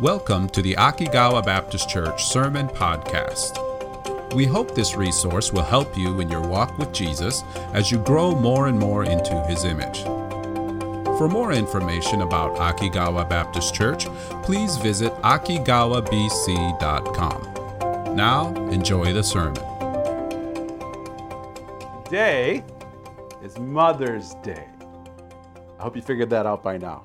Welcome to the Akigawa Baptist Church Sermon Podcast. We hope this resource will help you in your walk with Jesus as you grow more and more into his image. For more information about Akigawa Baptist Church, please visit akigawabc.com. Now, enjoy the sermon. Today is Mother's Day. I hope you figured that out by now.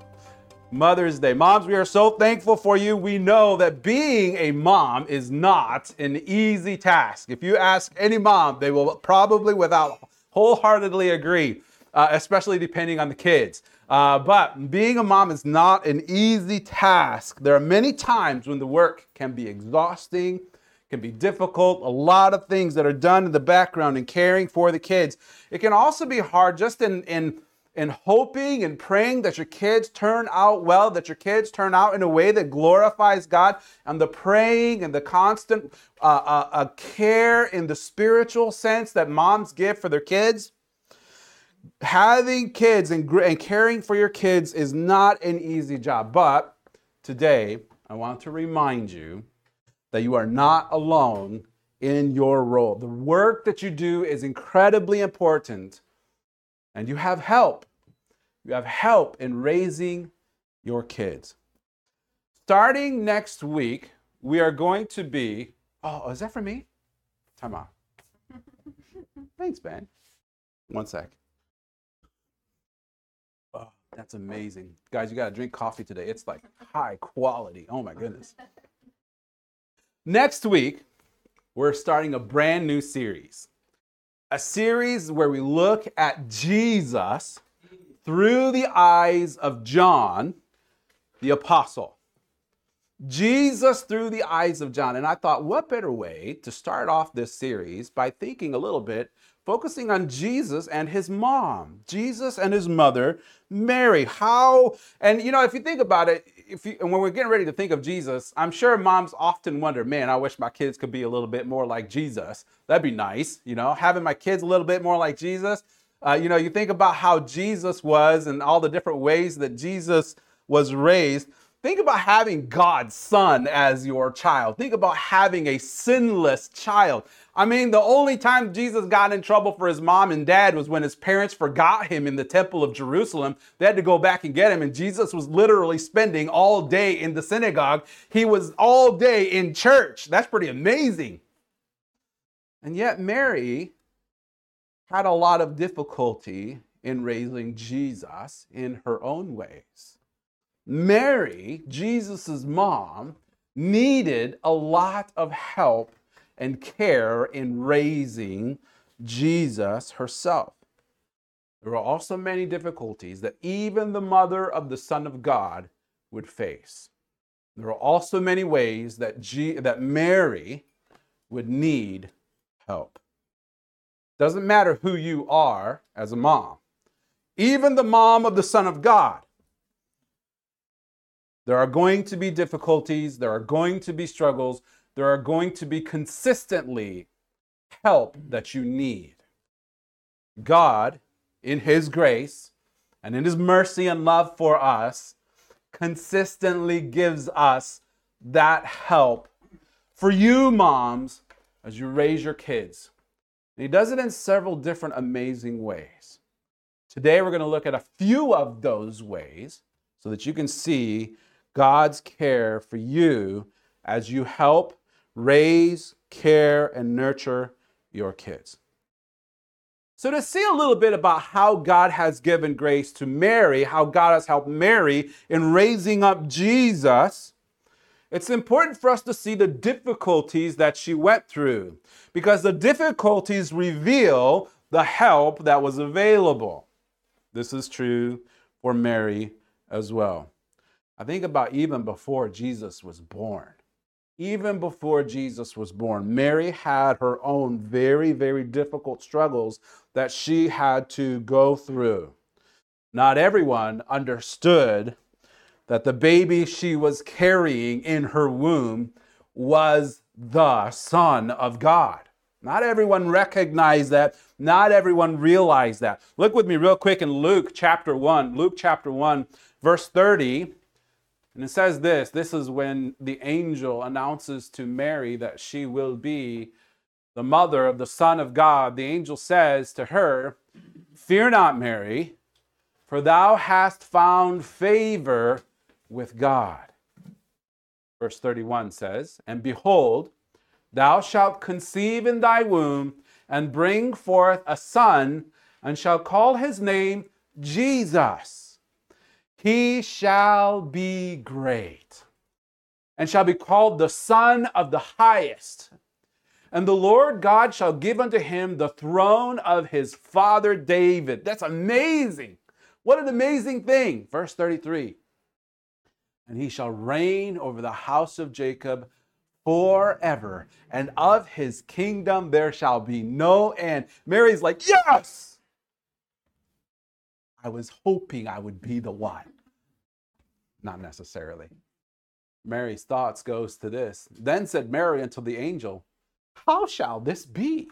Mother's Day. Moms, we are so thankful for you. We know that being a mom is not an easy task. If you ask any mom, they will probably, without wholeheartedly agree, uh, especially depending on the kids. Uh, but being a mom is not an easy task. There are many times when the work can be exhausting, can be difficult, a lot of things that are done in the background in caring for the kids. It can also be hard just in, in and hoping and praying that your kids turn out well, that your kids turn out in a way that glorifies God, and the praying and the constant uh, uh, uh, care in the spiritual sense that moms give for their kids. Having kids and, and caring for your kids is not an easy job, but today I want to remind you that you are not alone in your role. The work that you do is incredibly important and you have help. You have help in raising your kids. Starting next week, we are going to be. Oh, is that for me? Time out. Thanks, Ben. One sec. Oh, that's amazing. Guys, you got to drink coffee today. It's like high quality. Oh, my goodness. Next week, we're starting a brand new series a series where we look at Jesus through the eyes of John, the apostle. Jesus through the eyes of John. And I thought, what better way to start off this series by thinking a little bit, focusing on Jesus and his mom, Jesus and his mother, Mary. How, and you know, if you think about it, if you, and when we're getting ready to think of Jesus, I'm sure moms often wonder, man, I wish my kids could be a little bit more like Jesus. That'd be nice, you know, having my kids a little bit more like Jesus. Uh, you know, you think about how Jesus was and all the different ways that Jesus was raised. Think about having God's son as your child. Think about having a sinless child. I mean, the only time Jesus got in trouble for his mom and dad was when his parents forgot him in the temple of Jerusalem. They had to go back and get him, and Jesus was literally spending all day in the synagogue. He was all day in church. That's pretty amazing. And yet, Mary had a lot of difficulty in raising Jesus in her own ways. Mary, Jesus' mom, needed a lot of help and care in raising Jesus herself. There were also many difficulties that even the mother of the Son of God would face. There are also many ways that, G- that Mary would need help. Doesn't matter who you are as a mom, even the mom of the Son of God. There are going to be difficulties, there are going to be struggles, there are going to be consistently help that you need. God, in His grace and in His mercy and love for us, consistently gives us that help for you, moms, as you raise your kids. And he does it in several different amazing ways. Today, we're going to look at a few of those ways so that you can see God's care for you as you help raise, care, and nurture your kids. So, to see a little bit about how God has given grace to Mary, how God has helped Mary in raising up Jesus, it's important for us to see the difficulties that she went through because the difficulties reveal the help that was available. This is true for Mary as well. I think about even before Jesus was born. Even before Jesus was born, Mary had her own very, very difficult struggles that she had to go through. Not everyone understood that the baby she was carrying in her womb was the Son of God. Not everyone recognized that. Not everyone realized that. Look with me real quick in Luke chapter 1. Luke chapter 1, verse 30. And it says this this is when the angel announces to Mary that she will be the mother of the Son of God. The angel says to her, Fear not, Mary, for thou hast found favor with God. Verse 31 says, And behold, thou shalt conceive in thy womb and bring forth a son, and shall call his name Jesus. He shall be great, and shall be called the Son of the Highest. And the Lord God shall give unto him the throne of his father David. That's amazing. What an amazing thing. Verse 33 And he shall reign over the house of Jacob forever, and of his kingdom there shall be no end. Mary's like, Yes! I was hoping I would be the one. Not necessarily. Mary's thoughts goes to this. Then said Mary unto the angel, How shall this be,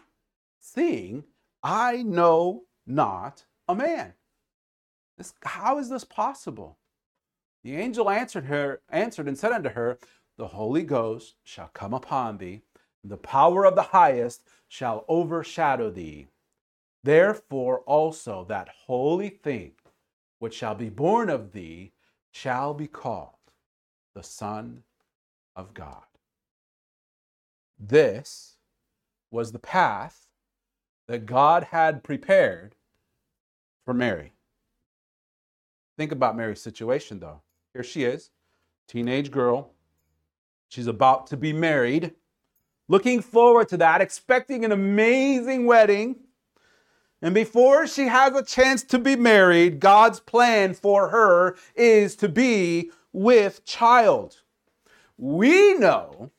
seeing I know not a man? This, how is this possible? The angel answered her, answered and said unto her, The Holy Ghost shall come upon thee, and the power of the highest shall overshadow thee. Therefore also that holy thing which shall be born of thee shall be called the Son of God. This was the path that God had prepared for Mary. Think about Mary's situation, though. Here she is, teenage girl. She's about to be married, looking forward to that, expecting an amazing wedding. And before she has a chance to be married, God's plan for her is to be with child. We know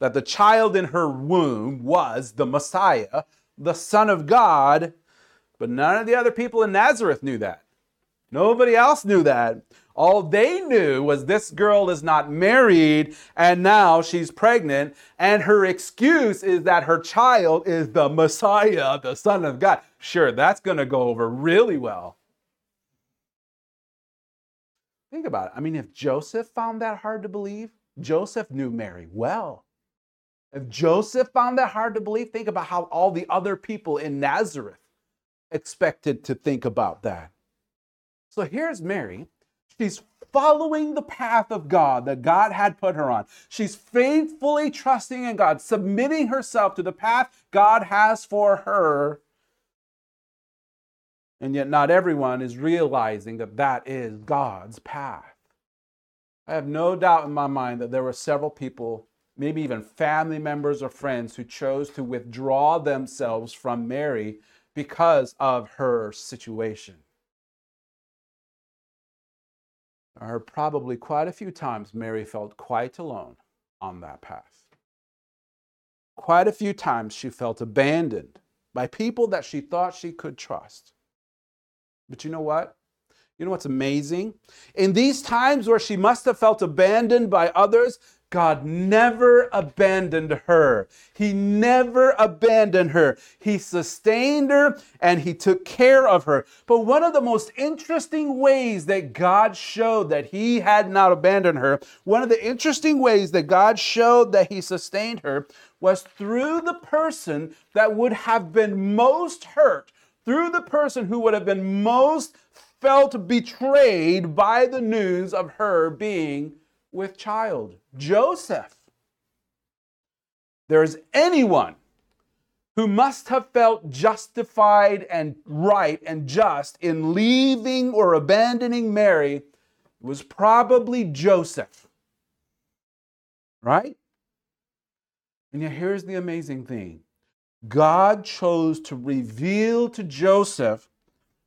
that the child in her womb was the Messiah, the Son of God, but none of the other people in Nazareth knew that. Nobody else knew that. All they knew was this girl is not married and now she's pregnant, and her excuse is that her child is the Messiah, the Son of God. Sure, that's going to go over really well. Think about it. I mean, if Joseph found that hard to believe, Joseph knew Mary well. If Joseph found that hard to believe, think about how all the other people in Nazareth expected to think about that. So here's Mary She's following the path of God that God had put her on. She's faithfully trusting in God, submitting herself to the path God has for her. And yet, not everyone is realizing that that is God's path. I have no doubt in my mind that there were several people, maybe even family members or friends, who chose to withdraw themselves from Mary because of her situation. There are probably quite a few times Mary felt quite alone on that path. Quite a few times she felt abandoned by people that she thought she could trust. But you know what? You know what's amazing? In these times where she must have felt abandoned by others, God never abandoned her. He never abandoned her. He sustained her and he took care of her. But one of the most interesting ways that God showed that he had not abandoned her, one of the interesting ways that God showed that he sustained her was through the person that would have been most hurt, through the person who would have been most felt betrayed by the news of her being with child. Joseph. There is anyone who must have felt justified and right and just in leaving or abandoning Mary was probably Joseph. Right? And yet, here's the amazing thing God chose to reveal to Joseph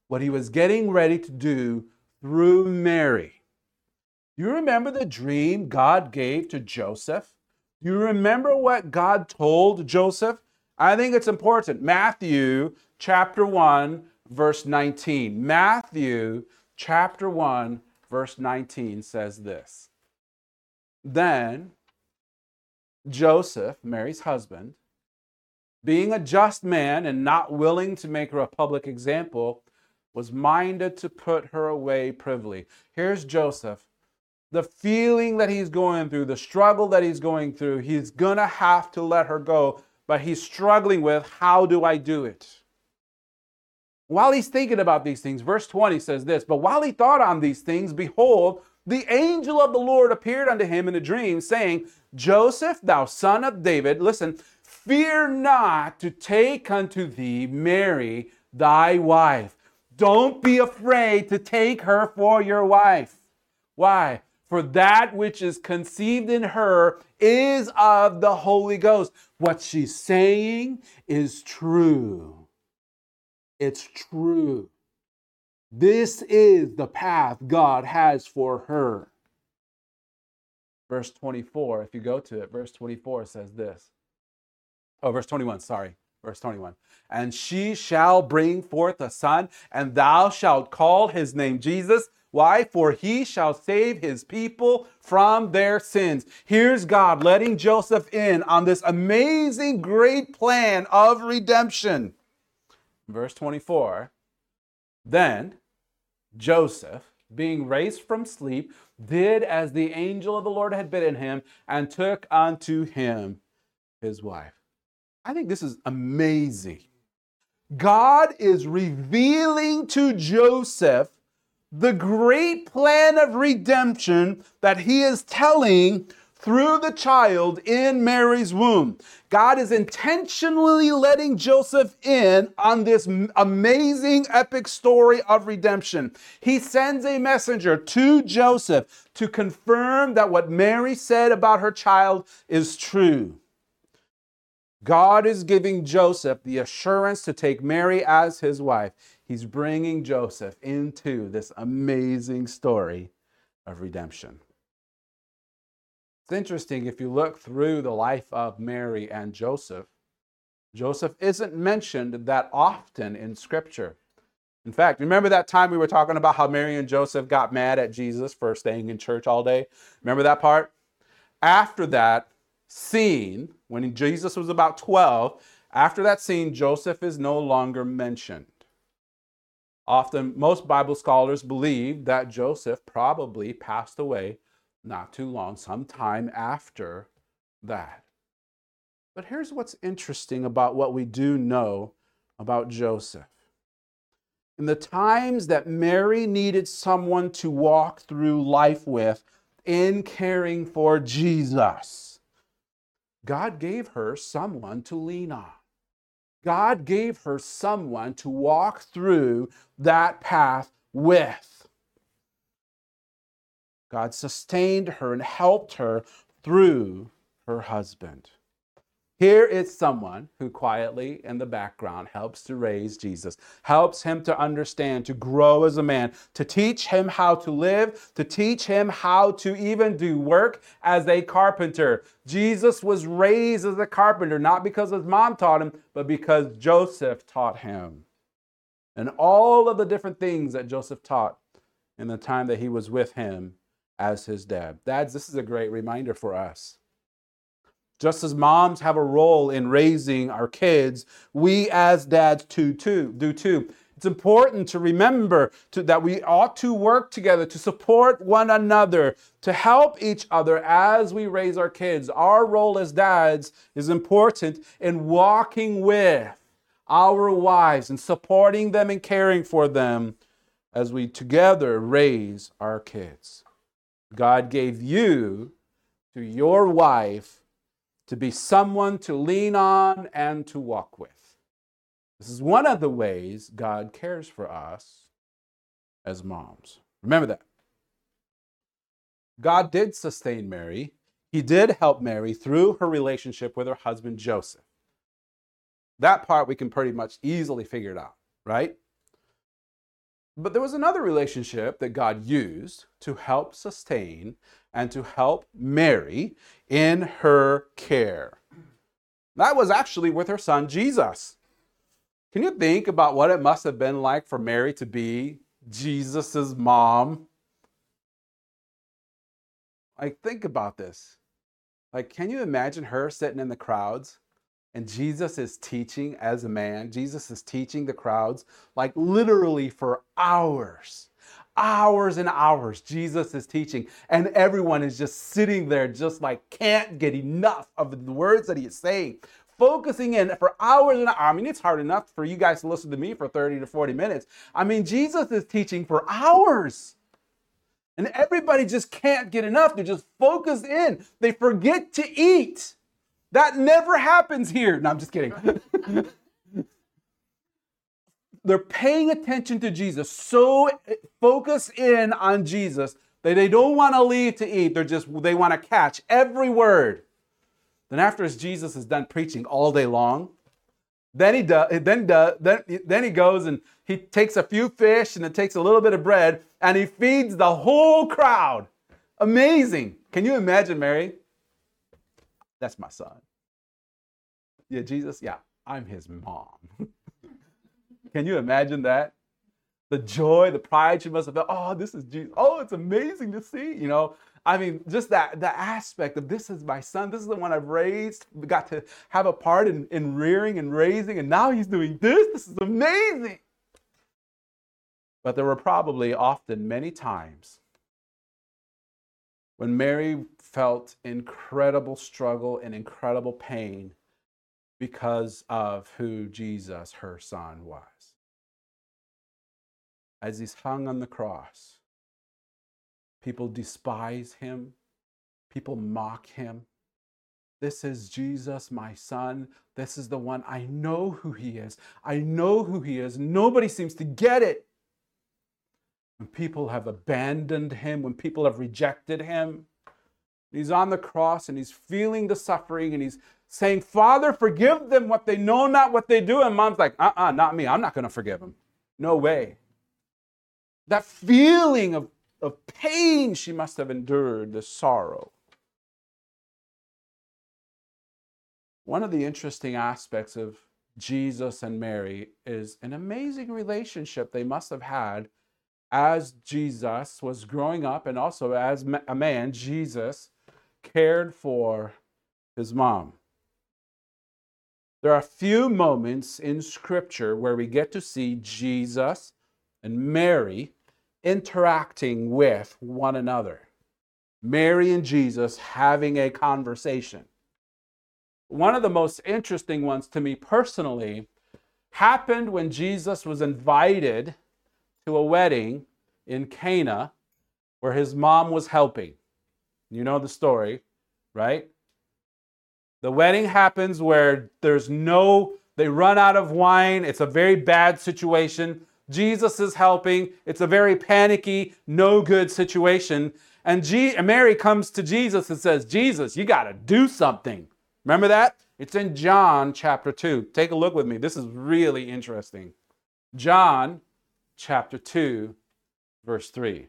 what he was getting ready to do through Mary. You remember the dream God gave to Joseph? You remember what God told Joseph? I think it's important. Matthew chapter 1, verse 19. Matthew chapter 1, verse 19 says this Then Joseph, Mary's husband, being a just man and not willing to make her a public example, was minded to put her away privily. Here's Joseph the feeling that he's going through, the struggle that he's going through, he's gonna have to let her go, but he's struggling with how do I do it? While he's thinking about these things, verse 20 says this But while he thought on these things, behold, the angel of the Lord appeared unto him in a dream, saying, Joseph, thou son of David, listen, fear not to take unto thee Mary, thy wife. Don't be afraid to take her for your wife. Why? For that which is conceived in her is of the Holy Ghost. What she's saying is true. It's true. This is the path God has for her. Verse 24, if you go to it, verse 24 says this. Oh, verse 21, sorry. Verse 21. And she shall bring forth a son, and thou shalt call his name Jesus. Why? For he shall save his people from their sins. Here's God letting Joseph in on this amazing, great plan of redemption. Verse 24 Then Joseph, being raised from sleep, did as the angel of the Lord had bidden him, and took unto him his wife. I think this is amazing. God is revealing to Joseph the great plan of redemption that he is telling through the child in Mary's womb. God is intentionally letting Joseph in on this amazing epic story of redemption. He sends a messenger to Joseph to confirm that what Mary said about her child is true. God is giving Joseph the assurance to take Mary as his wife. He's bringing Joseph into this amazing story of redemption. It's interesting if you look through the life of Mary and Joseph, Joseph isn't mentioned that often in Scripture. In fact, remember that time we were talking about how Mary and Joseph got mad at Jesus for staying in church all day? Remember that part? After that scene, when Jesus was about 12, after that scene, Joseph is no longer mentioned. Often, most Bible scholars believe that Joseph probably passed away not too long, some time after that. But here's what's interesting about what we do know about Joseph. In the times that Mary needed someone to walk through life with in caring for Jesus, God gave her someone to lean on. God gave her someone to walk through that path with. God sustained her and helped her through her husband. Here is someone who quietly in the background helps to raise Jesus, helps him to understand, to grow as a man, to teach him how to live, to teach him how to even do work as a carpenter. Jesus was raised as a carpenter, not because his mom taught him, but because Joseph taught him. And all of the different things that Joseph taught in the time that he was with him as his dad. Dads, this is a great reminder for us. Just as moms have a role in raising our kids, we as dads too, too, do too. It's important to remember to, that we ought to work together to support one another, to help each other as we raise our kids. Our role as dads is important in walking with our wives and supporting them and caring for them as we together raise our kids. God gave you to your wife to be someone to lean on and to walk with. This is one of the ways God cares for us as moms. Remember that. God did sustain Mary. He did help Mary through her relationship with her husband Joseph. That part we can pretty much easily figure it out, right? But there was another relationship that God used to help sustain and to help Mary in her care. That was actually with her son Jesus. Can you think about what it must have been like for Mary to be Jesus' mom? Like, think about this. Like, can you imagine her sitting in the crowds and Jesus is teaching as a man. Jesus is teaching the crowds like literally for hours, hours and hours Jesus is teaching, and everyone is just sitting there, just like can't get enough of the words that he is saying, focusing in for hours and hours. I mean, it's hard enough for you guys to listen to me for 30 to 40 minutes. I mean, Jesus is teaching for hours. And everybody just can't get enough. They're just focused in. They forget to eat. That never happens here. No, I'm just kidding. They're paying attention to Jesus, so focused in on Jesus that they don't want to leave to eat. They're just, they want to catch every word. Then after Jesus is done preaching all day long, then he does, then, does, then, then he goes and he takes a few fish and it takes a little bit of bread and he feeds the whole crowd. Amazing. Can you imagine, Mary? That's my son. Yeah, Jesus, yeah, I'm his mom. Can you imagine that? The joy, the pride she must have felt. Oh, this is Jesus. Oh, it's amazing to see. You know, I mean, just that the aspect of this is my son. This is the one I've raised, got to have a part in, in rearing and raising, and now he's doing this. This is amazing. But there were probably often many times when Mary felt incredible struggle and incredible pain because of who Jesus, her son, was. As he's hung on the cross, people despise him, people mock him. This is Jesus, my son. This is the one. I know who he is. I know who he is. Nobody seems to get it. When people have abandoned him, when people have rejected him, he's on the cross and he's feeling the suffering and he's saying, Father, forgive them what they know not what they do. And mom's like, uh uh-uh, uh not me. I'm not going to forgive them. No way. That feeling of, of pain she must have endured, the sorrow. One of the interesting aspects of Jesus and Mary is an amazing relationship they must have had as Jesus was growing up, and also as a man, Jesus cared for his mom. There are a few moments in Scripture where we get to see Jesus and Mary interacting with one another. Mary and Jesus having a conversation. One of the most interesting ones to me personally happened when Jesus was invited to a wedding in Cana where his mom was helping. You know the story, right? The wedding happens where there's no, they run out of wine. It's a very bad situation. Jesus is helping. It's a very panicky, no good situation. And G- Mary comes to Jesus and says, Jesus, you got to do something. Remember that? It's in John chapter 2. Take a look with me. This is really interesting. John chapter 2, verse 3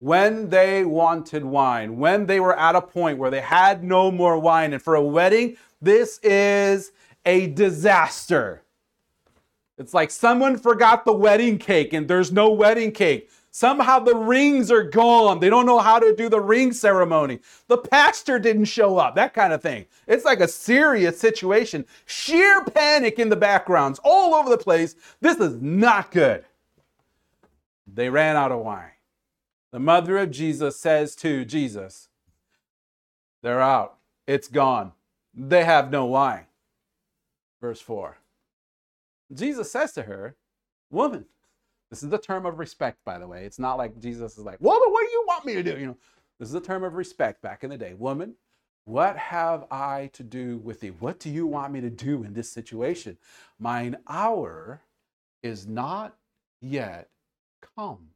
when they wanted wine, when they were at a point where they had no more wine. And for a wedding, this is a disaster. It's like someone forgot the wedding cake and there's no wedding cake. Somehow the rings are gone. They don't know how to do the ring ceremony. The pastor didn't show up, that kind of thing. It's like a serious situation. Sheer panic in the backgrounds all over the place. This is not good. They ran out of wine. The mother of Jesus says to Jesus, They're out. It's gone. They have no wine. Verse 4. Jesus says to her, Woman, this is the term of respect, by the way. It's not like Jesus is like, Woman, what do you want me to do? You know, this is a term of respect back in the day. Woman, what have I to do with thee? What do you want me to do in this situation? Mine hour is not yet come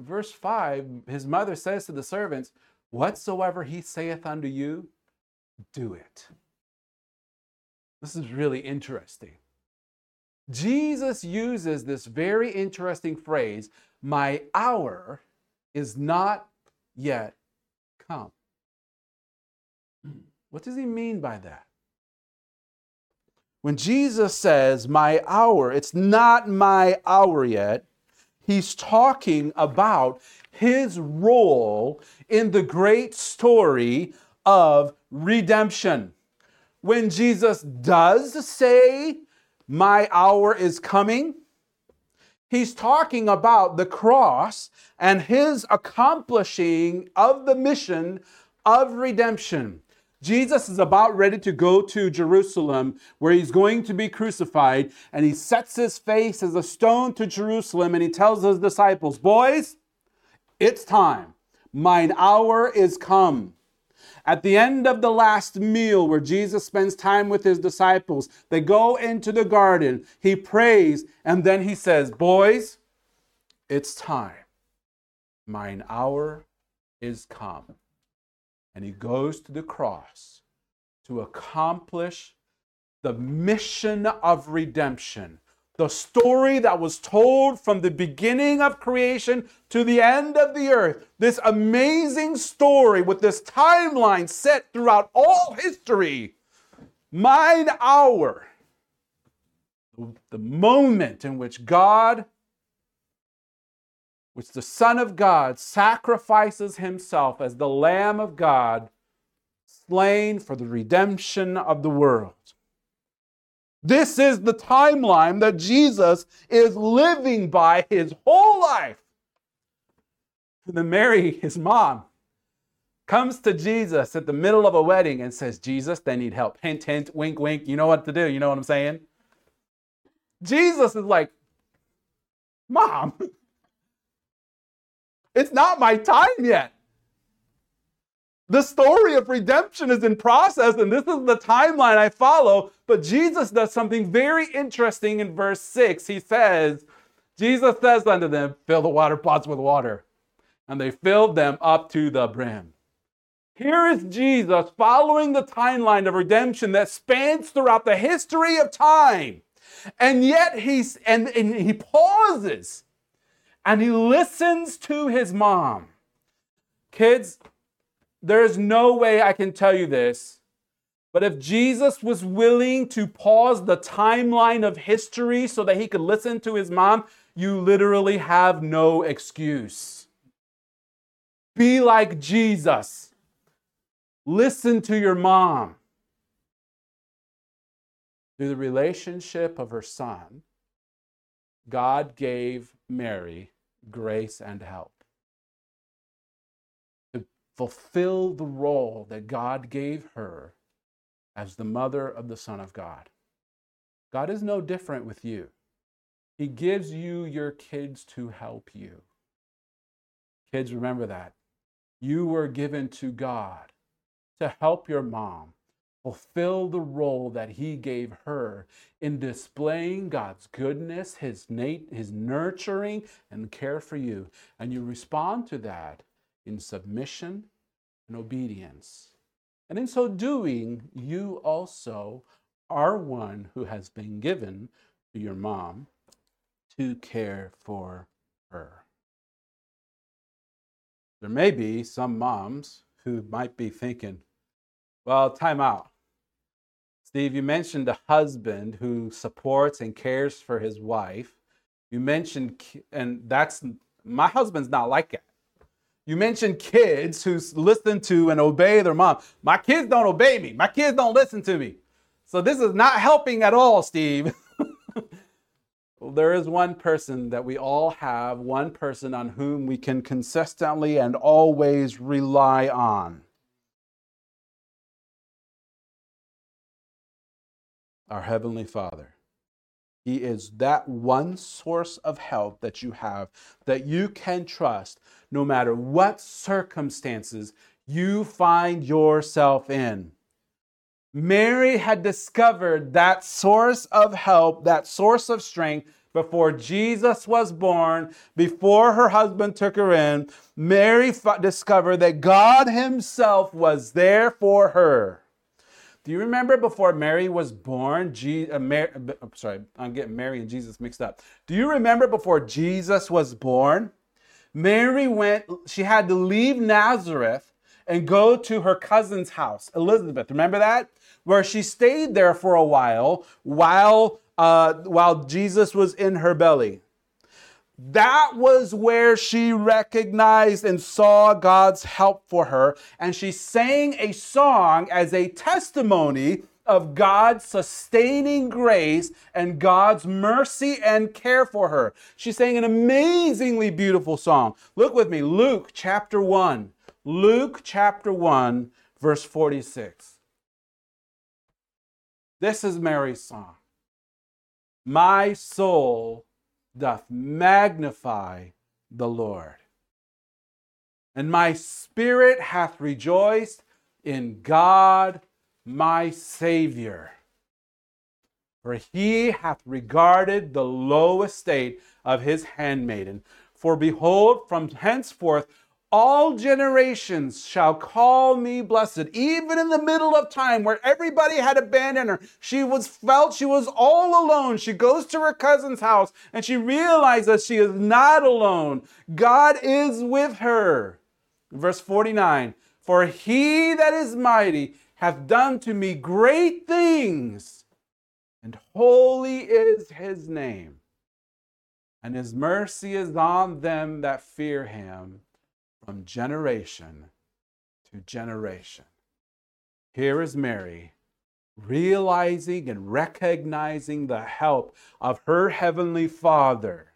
verse 5, his mother says to the servants, Whatsoever he saith unto you, do it. This is really interesting. Jesus uses this very interesting phrase, My hour is not yet come. Hmm. What does he mean by that? When Jesus says, My hour, it's not my hour yet, he's talking about his role in the great story of redemption. When Jesus does say, My hour is coming, he's talking about the cross and his accomplishing of the mission of redemption. Jesus is about ready to go to Jerusalem where he's going to be crucified, and he sets his face as a stone to Jerusalem and he tells his disciples, Boys, it's time. Mine hour is come. At the end of the last meal, where Jesus spends time with his disciples, they go into the garden. He prays, and then he says, Boys, it's time. Mine hour is come and he goes to the cross to accomplish the mission of redemption. The story that was told from the beginning of creation to the end of the earth. This amazing story with this timeline set throughout all history. Mine hour. The moment in which God which the Son of God sacrifices himself as the Lamb of God, slain for the redemption of the world. This is the timeline that Jesus is living by his whole life. And then Mary, his mom, comes to Jesus at the middle of a wedding and says, Jesus, they need help. Hint, hint, wink, wink. You know what to do. You know what I'm saying? Jesus is like, Mom, it's not my time yet. The story of redemption is in process, and this is the timeline I follow. But Jesus does something very interesting in verse 6. He says, Jesus says unto them, Fill the water pots with water. And they filled them up to the brim. Here is Jesus following the timeline of redemption that spans throughout the history of time. And yet he's and, and he pauses and he listens to his mom. Kids, there's no way I can tell you this, but if Jesus was willing to pause the timeline of history so that he could listen to his mom, you literally have no excuse. Be like Jesus. Listen to your mom. Through the relationship of her son, God gave Mary grace and help to fulfill the role that God gave her as the mother of the Son of God. God is no different with you. He gives you your kids to help you. Kids, remember that. You were given to God to help your mom fulfill the role that he gave her in displaying God's goodness, his, nat- his nurturing and care for you. And you respond to that in submission and obedience. And in so doing, you also are one who has been given to your mom to care for her. There may be some moms who might be thinking, well, time out. Steve, you mentioned a husband who supports and cares for his wife. You mentioned, and that's my husband's not like that. You mentioned kids who listen to and obey their mom. My kids don't obey me. My kids don't listen to me. So this is not helping at all, Steve. well, there is one person that we all have, one person on whom we can consistently and always rely on. Our Heavenly Father. He is that one source of help that you have that you can trust no matter what circumstances you find yourself in. Mary had discovered that source of help, that source of strength before Jesus was born, before her husband took her in. Mary discovered that God Himself was there for her. Do you remember before Mary was born? Je- uh, Mary, uh, sorry, I'm getting Mary and Jesus mixed up. Do you remember before Jesus was born? Mary went, she had to leave Nazareth and go to her cousin's house, Elizabeth. Remember that? Where she stayed there for a while while, uh, while Jesus was in her belly. That was where she recognized and saw God's help for her. And she sang a song as a testimony of God's sustaining grace and God's mercy and care for her. She sang an amazingly beautiful song. Look with me, Luke chapter 1. Luke chapter 1, verse 46. This is Mary's song. My soul doth magnify the Lord, and my spirit hath rejoiced in God my Savior. For he hath regarded the low estate of his handmaiden. For behold, from henceforth all generations shall call me blessed. Even in the middle of time where everybody had abandoned her, she was felt she was all alone. She goes to her cousin's house and she realizes she is not alone. God is with her. Verse 49 For he that is mighty hath done to me great things, and holy is his name. And his mercy is on them that fear him from generation to generation. Here is Mary realizing and recognizing the help of her heavenly Father.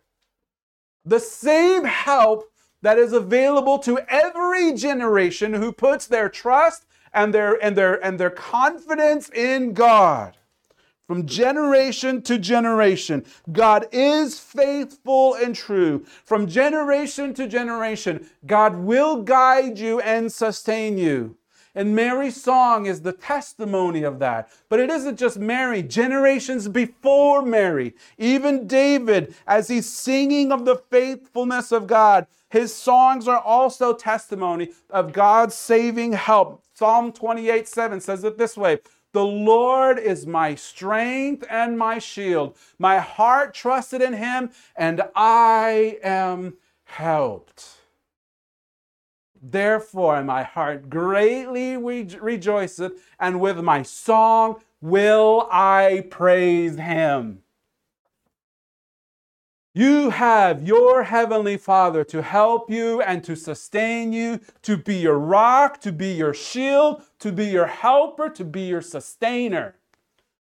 The same help that is available to every generation who puts their trust and their, and their, and their confidence in God. From generation to generation, God is faithful and true. From generation to generation, God will guide you and sustain you. And Mary's song is the testimony of that. But it isn't just Mary, generations before Mary, even David, as he's singing of the faithfulness of God, his songs are also testimony of God's saving help. Psalm 28 7 says it this way The Lord is my strength and my shield. My heart trusted in him, and I am helped. Therefore, my heart greatly re- rejoiceth, and with my song will I praise him. You have your heavenly Father to help you and to sustain you, to be your rock, to be your shield, to be your helper, to be your sustainer.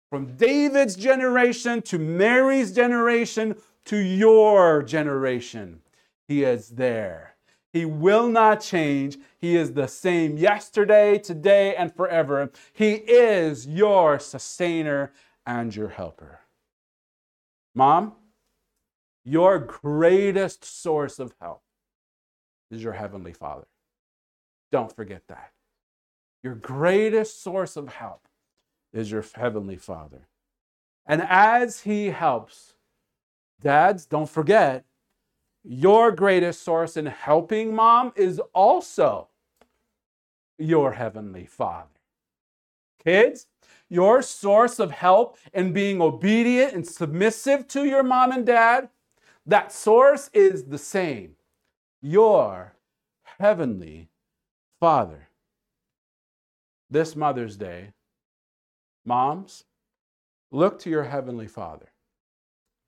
From David's generation to Mary's generation to your generation, He is there. He will not change. He is the same yesterday, today, and forever. He is your sustainer and your helper. Mom, your greatest source of help is your Heavenly Father. Don't forget that. Your greatest source of help is your Heavenly Father. And as He helps, dads, don't forget, your greatest source in helping mom is also your Heavenly Father. Kids, your source of help in being obedient and submissive to your mom and dad that source is the same your heavenly Father. This Mother's Day, moms, look to your heavenly Father.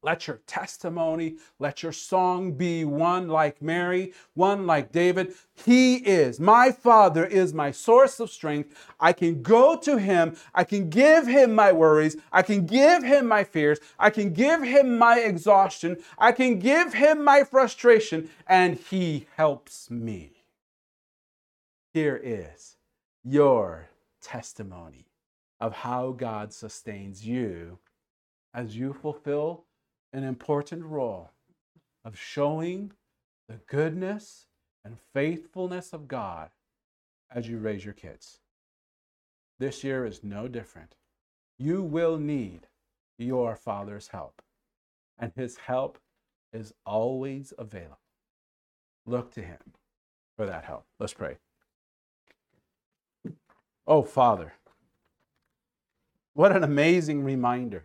Let your testimony, let your song be one like Mary, one like David. He is, my Father is my source of strength. I can go to Him. I can give Him my worries. I can give Him my fears. I can give Him my exhaustion. I can give Him my frustration, and He helps me. Here is your testimony of how God sustains you as you fulfill an important role of showing the goodness and faithfulness of God as you raise your kids. This year is no different. You will need your Father's help, and His help is always available. Look to Him for that help. Let's pray. Oh, Father, what an amazing reminder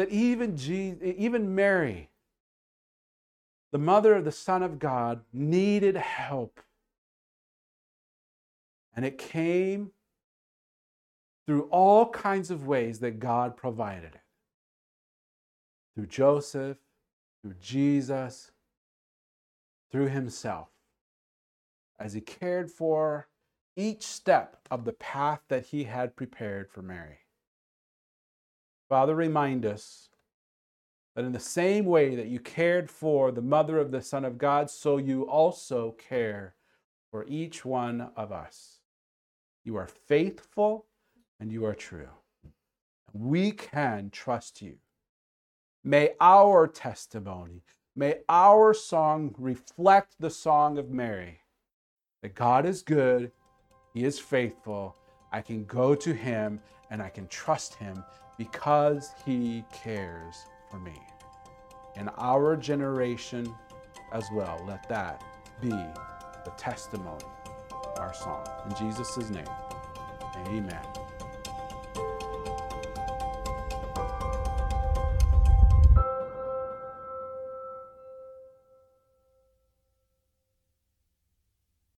that even Jesus, even Mary, the mother of the Son of God, needed help. And it came through all kinds of ways that God provided it. Through Joseph, through Jesus, through himself, as he cared for each step of the path that he had prepared for Mary. Father, remind us that in the same way that you cared for the mother of the Son of God, so you also care for each one of us. You are faithful and you are true. We can trust you. May our testimony, may our song reflect the song of Mary that God is good, He is faithful. I can go to Him and I can trust Him because He cares for me. In our generation as well, let that be the testimony, our song. In Jesus' name, amen.